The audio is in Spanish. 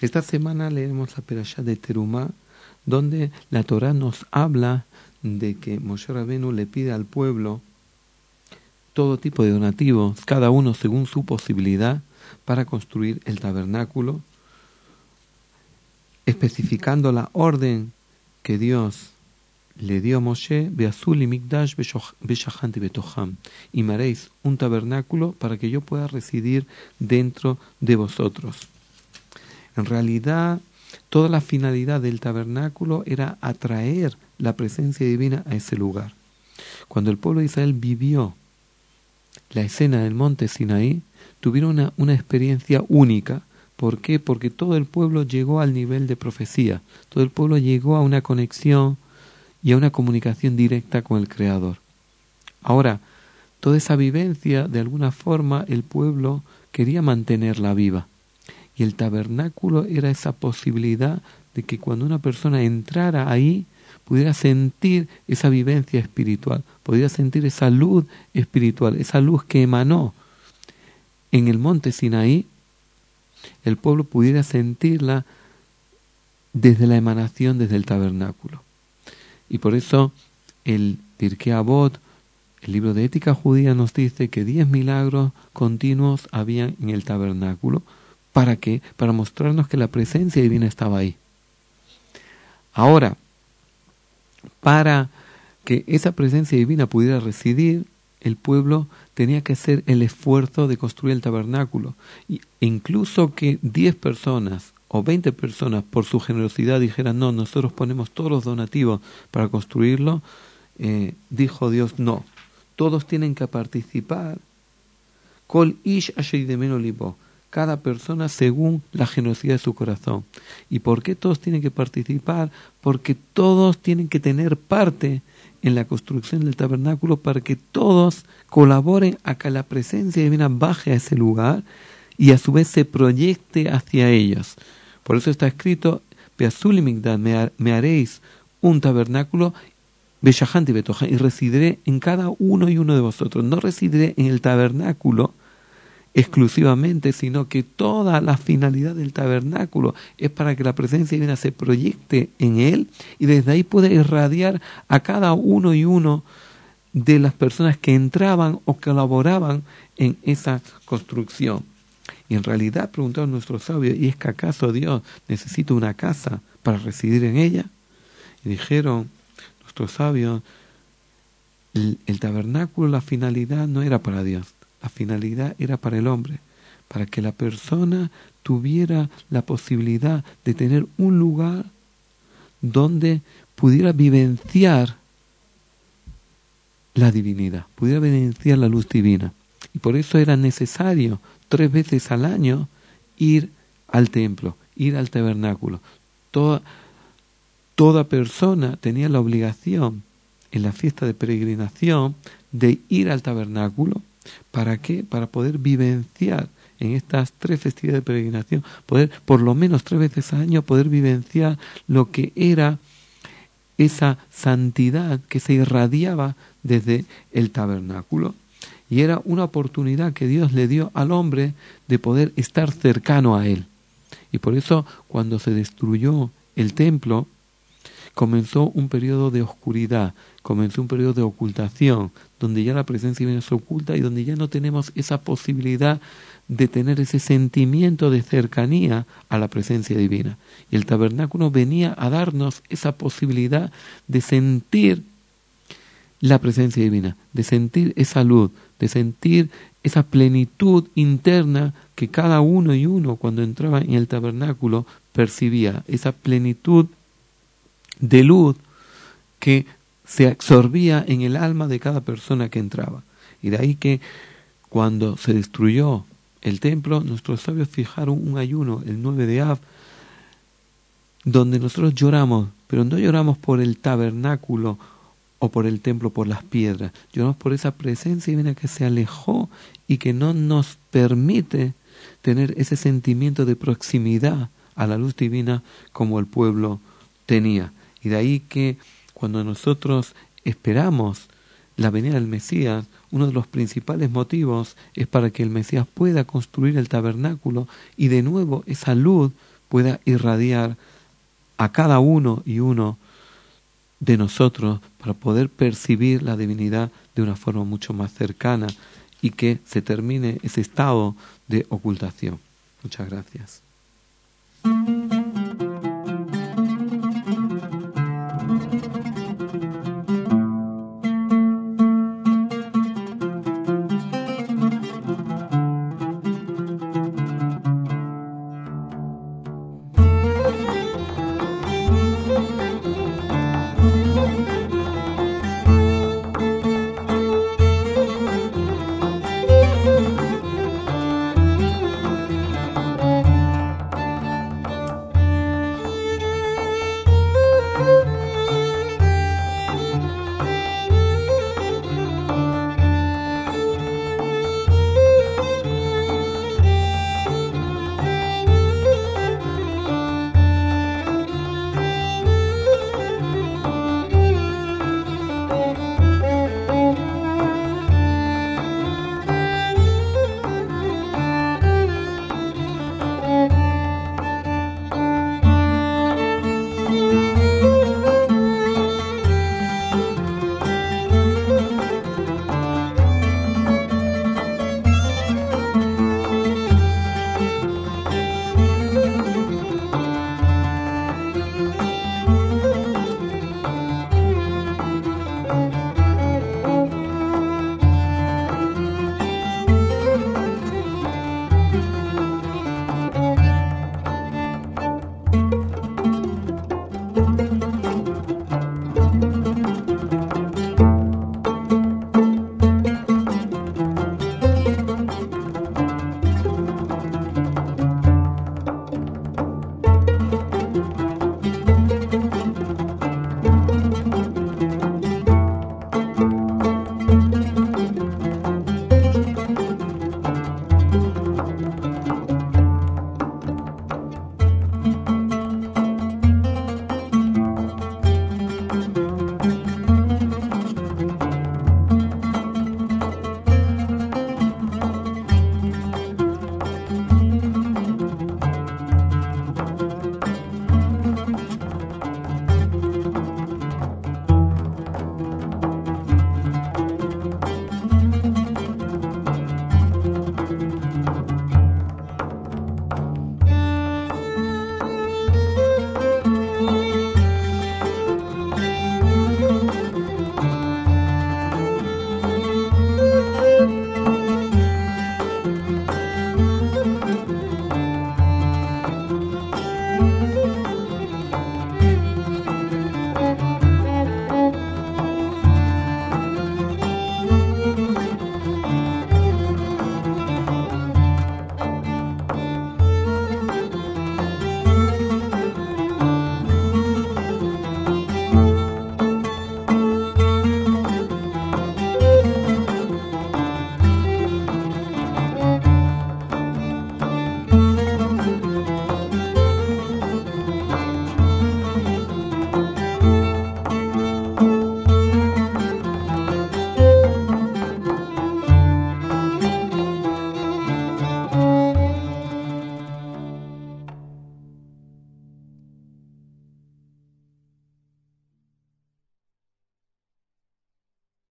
Esta semana leemos la perashá de Terumá, donde la Torah nos habla de que Moshe Rabenu le pide al pueblo todo tipo de donativos, cada uno según su posibilidad, para construir el tabernáculo, especificando la orden que Dios le dio a Moshe, Beazuli Mikdash Betoham, y me haréis un tabernáculo para que yo pueda residir dentro de vosotros. En realidad, toda la finalidad del tabernáculo era atraer la presencia divina a ese lugar. Cuando el pueblo de Israel vivió la escena del monte Sinaí, tuvieron una, una experiencia única. ¿Por qué? Porque todo el pueblo llegó al nivel de profecía, todo el pueblo llegó a una conexión y a una comunicación directa con el Creador. Ahora, toda esa vivencia, de alguna forma, el pueblo quería mantenerla viva. Y el tabernáculo era esa posibilidad de que cuando una persona entrara ahí, pudiera sentir esa vivencia espiritual, pudiera sentir esa luz espiritual, esa luz que emanó en el monte Sinaí, el pueblo pudiera sentirla desde la emanación, desde el tabernáculo. Y por eso el Pirkei Avot, el libro de ética judía, nos dice que diez milagros continuos habían en el tabernáculo, ¿Para qué? Para mostrarnos que la presencia divina estaba ahí. Ahora, para que esa presencia divina pudiera residir, el pueblo tenía que hacer el esfuerzo de construir el tabernáculo. E incluso que 10 personas o 20 personas por su generosidad dijeran, no, nosotros ponemos todos los donativos para construirlo, eh, dijo Dios, no, todos tienen que participar. Kol ish cada persona según la generosidad de su corazón. ¿Y por qué todos tienen que participar? Porque todos tienen que tener parte en la construcción del tabernáculo para que todos colaboren a que la presencia divina baje a ese lugar y a su vez se proyecte hacia ellos. Por eso está escrito, me haréis un tabernáculo y residiré en cada uno y uno de vosotros. No residiré en el tabernáculo exclusivamente, sino que toda la finalidad del tabernáculo es para que la presencia divina se proyecte en él y desde ahí puede irradiar a cada uno y uno de las personas que entraban o colaboraban en esa construcción. Y en realidad preguntaron nuestros sabios, ¿y es que acaso Dios necesita una casa para residir en ella? Y dijeron nuestros sabios, el tabernáculo, la finalidad no era para Dios, la finalidad era para el hombre, para que la persona tuviera la posibilidad de tener un lugar donde pudiera vivenciar la divinidad, pudiera vivenciar la luz divina. Y por eso era necesario tres veces al año ir al templo, ir al tabernáculo. Toda, toda persona tenía la obligación en la fiesta de peregrinación de ir al tabernáculo ¿Para qué? Para poder vivenciar en estas tres festividades de peregrinación, poder por lo menos tres veces al año poder vivenciar lo que era esa santidad que se irradiaba desde el tabernáculo. Y era una oportunidad que Dios le dio al hombre de poder estar cercano a Él. Y por eso cuando se destruyó el templo, comenzó un periodo de oscuridad, comenzó un periodo de ocultación, donde ya la presencia divina se oculta y donde ya no tenemos esa posibilidad de tener ese sentimiento de cercanía a la presencia divina. Y el tabernáculo venía a darnos esa posibilidad de sentir la presencia divina, de sentir esa luz, de sentir esa plenitud interna que cada uno y uno cuando entraba en el tabernáculo percibía, esa plenitud de luz que se absorbía en el alma de cada persona que entraba. Y de ahí que cuando se destruyó el templo, nuestros sabios fijaron un ayuno, el 9 de Av, donde nosotros lloramos, pero no lloramos por el tabernáculo o por el templo, por las piedras, lloramos por esa presencia divina que se alejó y que no nos permite tener ese sentimiento de proximidad a la luz divina como el pueblo tenía. Y de ahí que cuando nosotros esperamos la venida del Mesías, uno de los principales motivos es para que el Mesías pueda construir el tabernáculo y de nuevo esa luz pueda irradiar a cada uno y uno de nosotros para poder percibir la divinidad de una forma mucho más cercana y que se termine ese estado de ocultación. Muchas gracias.